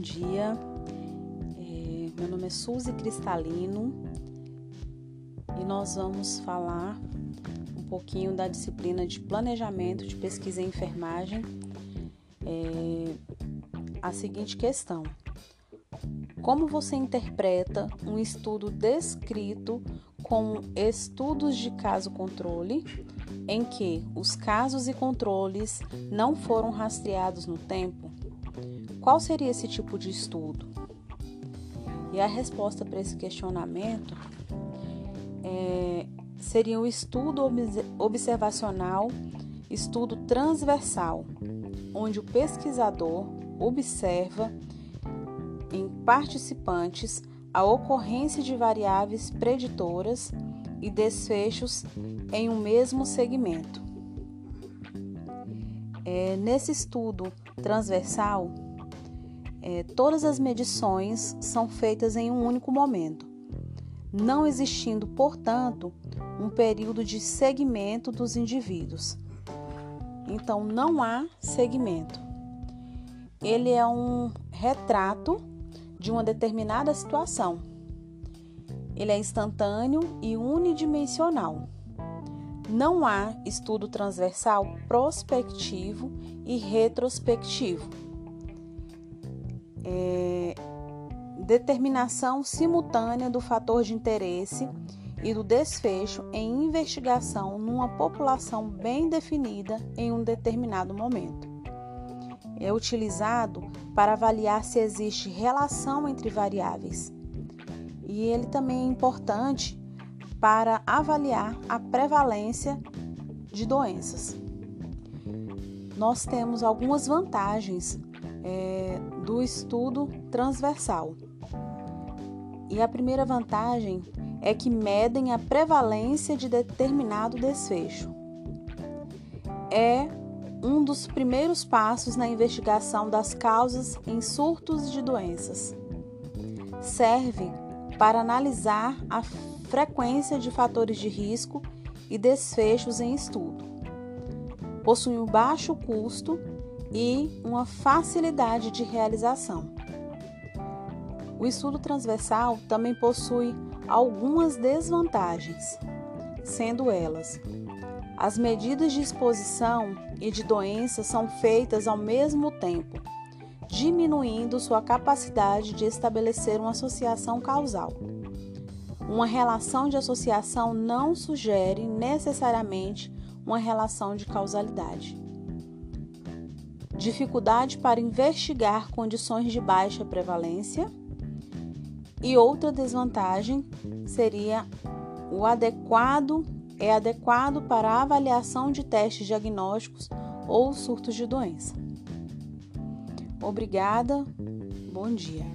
dia. É, meu nome é Suzy Cristalino e nós vamos falar um pouquinho da disciplina de planejamento de pesquisa em enfermagem. É, a seguinte questão: Como você interpreta um estudo descrito com estudos de caso controle, em que os casos e controles não foram rastreados no tempo? Qual seria esse tipo de estudo? E a resposta para esse questionamento é, seria o estudo observacional, estudo transversal, onde o pesquisador observa em participantes a ocorrência de variáveis preditoras e desfechos em um mesmo segmento. É, nesse estudo transversal, é, todas as medições são feitas em um único momento, não existindo, portanto, um período de segmento dos indivíduos. Então, não há segmento. Ele é um retrato de uma determinada situação. Ele é instantâneo e unidimensional. Não há estudo transversal prospectivo e retrospectivo é, determinação simultânea do fator de interesse e do desfecho em investigação numa população bem definida em um determinado momento. É utilizado para avaliar se existe relação entre variáveis. E ele também é importante para avaliar a prevalência de doenças. Nós temos algumas vantagens é, do estudo transversal. E a primeira vantagem é que medem a prevalência de determinado desfecho. É um dos primeiros passos na investigação das causas em surtos de doenças. Serve para analisar a frequência de fatores de risco e desfechos em estudo. Possui um baixo custo e uma facilidade de realização. O estudo transversal também possui algumas desvantagens, sendo elas: as medidas de exposição e de doença são feitas ao mesmo tempo, diminuindo sua capacidade de estabelecer uma associação causal. Uma relação de associação não sugere necessariamente uma relação de causalidade dificuldade para investigar condições de baixa prevalência. E outra desvantagem seria o adequado é adequado para a avaliação de testes diagnósticos ou surtos de doença. Obrigada. Bom dia.